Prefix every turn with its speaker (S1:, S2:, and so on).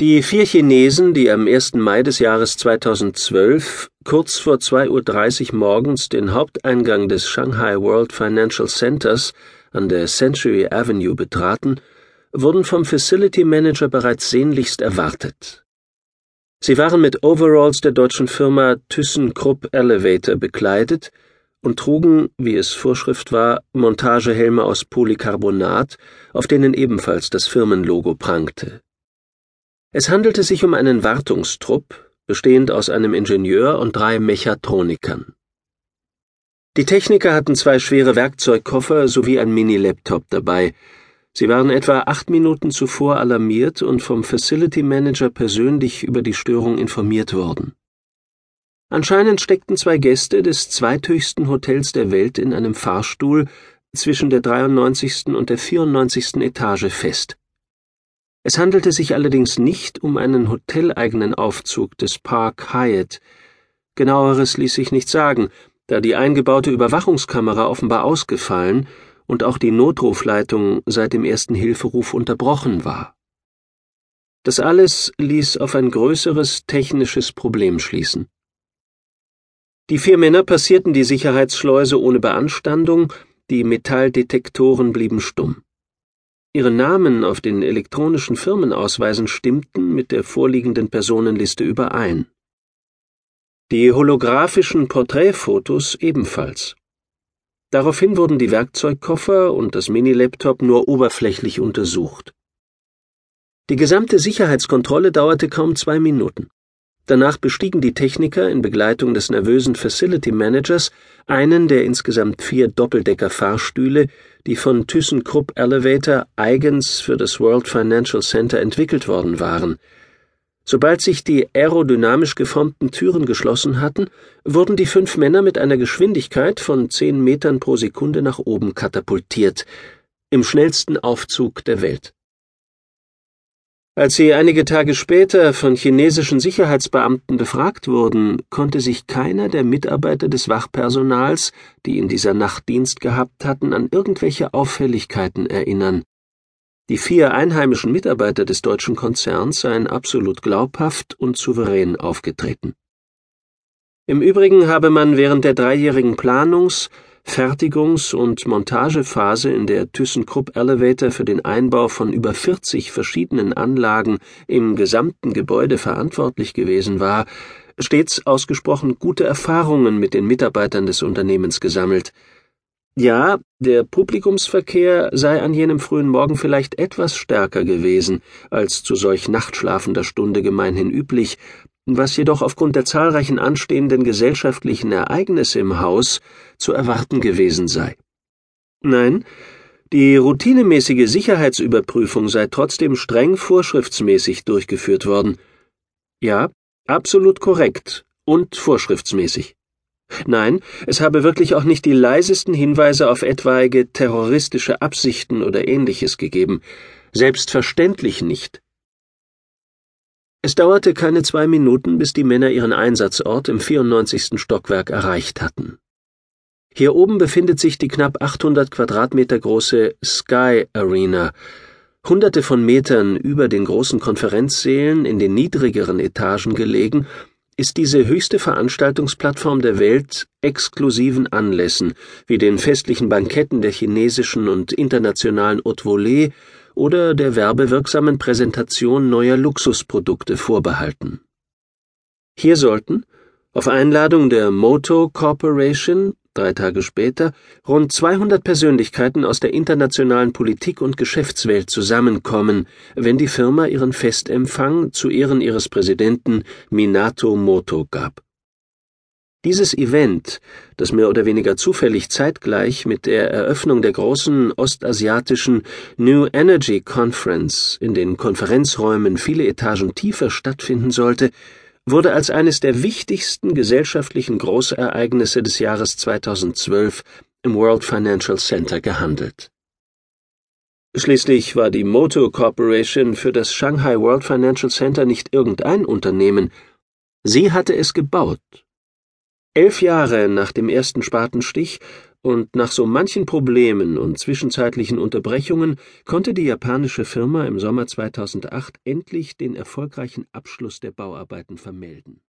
S1: Die vier Chinesen, die am 1. Mai des Jahres 2012 kurz vor 2.30 Uhr morgens den Haupteingang des Shanghai World Financial Centers an der Century Avenue betraten, wurden vom Facility Manager bereits sehnlichst erwartet. Sie waren mit Overalls der deutschen Firma ThyssenKrupp Elevator bekleidet und trugen, wie es Vorschrift war, Montagehelme aus Polycarbonat, auf denen ebenfalls das Firmenlogo prangte. Es handelte sich um einen Wartungstrupp, bestehend aus einem Ingenieur und drei Mechatronikern. Die Techniker hatten zwei schwere Werkzeugkoffer sowie ein Mini-Laptop dabei. Sie waren etwa acht Minuten zuvor alarmiert und vom Facility Manager persönlich über die Störung informiert worden. Anscheinend steckten zwei Gäste des zweithöchsten Hotels der Welt in einem Fahrstuhl zwischen der 93. und der 94. Etage fest. Es handelte sich allerdings nicht um einen hoteleigenen Aufzug des Park Hyatt. Genaueres ließ sich nicht sagen, da die eingebaute Überwachungskamera offenbar ausgefallen und auch die Notrufleitung seit dem ersten Hilferuf unterbrochen war. Das alles ließ auf ein größeres technisches Problem schließen. Die vier Männer passierten die Sicherheitsschleuse ohne Beanstandung, die Metalldetektoren blieben stumm. Ihre Namen auf den elektronischen Firmenausweisen stimmten mit der vorliegenden Personenliste überein. Die holographischen Porträtfotos ebenfalls. Daraufhin wurden die Werkzeugkoffer und das Minilaptop nur oberflächlich untersucht. Die gesamte Sicherheitskontrolle dauerte kaum zwei Minuten. Danach bestiegen die Techniker in Begleitung des nervösen Facility Managers einen der insgesamt vier Doppeldecker-Fahrstühle, die von ThyssenKrupp Elevator eigens für das World Financial Center entwickelt worden waren. Sobald sich die aerodynamisch geformten Türen geschlossen hatten, wurden die fünf Männer mit einer Geschwindigkeit von zehn Metern pro Sekunde nach oben katapultiert, im schnellsten Aufzug der Welt. Als sie einige Tage später von chinesischen Sicherheitsbeamten befragt wurden, konnte sich keiner der Mitarbeiter des Wachpersonals, die in dieser Nacht Dienst gehabt hatten, an irgendwelche Auffälligkeiten erinnern. Die vier einheimischen Mitarbeiter des deutschen Konzerns seien absolut glaubhaft und souverän aufgetreten. Im Übrigen habe man während der dreijährigen Planungs-, Fertigungs- und Montagephase, in der ThyssenKrupp Elevator für den Einbau von über 40 verschiedenen Anlagen im gesamten Gebäude verantwortlich gewesen war, stets ausgesprochen gute Erfahrungen mit den Mitarbeitern des Unternehmens gesammelt. Ja, der Publikumsverkehr sei an jenem frühen Morgen vielleicht etwas stärker gewesen als zu solch nachtschlafender Stunde gemeinhin üblich, was jedoch aufgrund der zahlreichen anstehenden gesellschaftlichen Ereignisse im Haus zu erwarten gewesen sei. Nein, die routinemäßige Sicherheitsüberprüfung sei trotzdem streng vorschriftsmäßig durchgeführt worden. Ja, absolut korrekt und vorschriftsmäßig. Nein, es habe wirklich auch nicht die leisesten Hinweise auf etwaige terroristische Absichten oder ähnliches gegeben. Selbstverständlich nicht. Es dauerte keine zwei Minuten, bis die Männer ihren Einsatzort im 94. Stockwerk erreicht hatten. Hier oben befindet sich die knapp 800 Quadratmeter große Sky Arena, hunderte von Metern über den großen Konferenzsälen in den niedrigeren Etagen gelegen, ist diese höchste Veranstaltungsplattform der Welt exklusiven Anlässen wie den festlichen Banketten der chinesischen und internationalen Haute Volée oder der werbewirksamen Präsentation neuer Luxusprodukte vorbehalten. Hier sollten, auf Einladung der Moto Corporation, drei Tage später, rund 200 Persönlichkeiten aus der internationalen Politik und Geschäftswelt zusammenkommen, wenn die Firma ihren Festempfang zu Ehren ihres Präsidenten Minato Moto gab. Dieses Event, das mehr oder weniger zufällig zeitgleich mit der Eröffnung der großen ostasiatischen New Energy Conference in den Konferenzräumen viele Etagen tiefer stattfinden sollte, wurde als eines der wichtigsten gesellschaftlichen Großereignisse des Jahres 2012 im World Financial Center gehandelt. Schließlich war die Moto Corporation für das Shanghai World Financial Center nicht irgendein Unternehmen, sie hatte es gebaut Elf Jahre nach dem ersten Spatenstich und nach so manchen Problemen und zwischenzeitlichen Unterbrechungen konnte die japanische Firma im Sommer 2008 endlich den erfolgreichen Abschluss der Bauarbeiten vermelden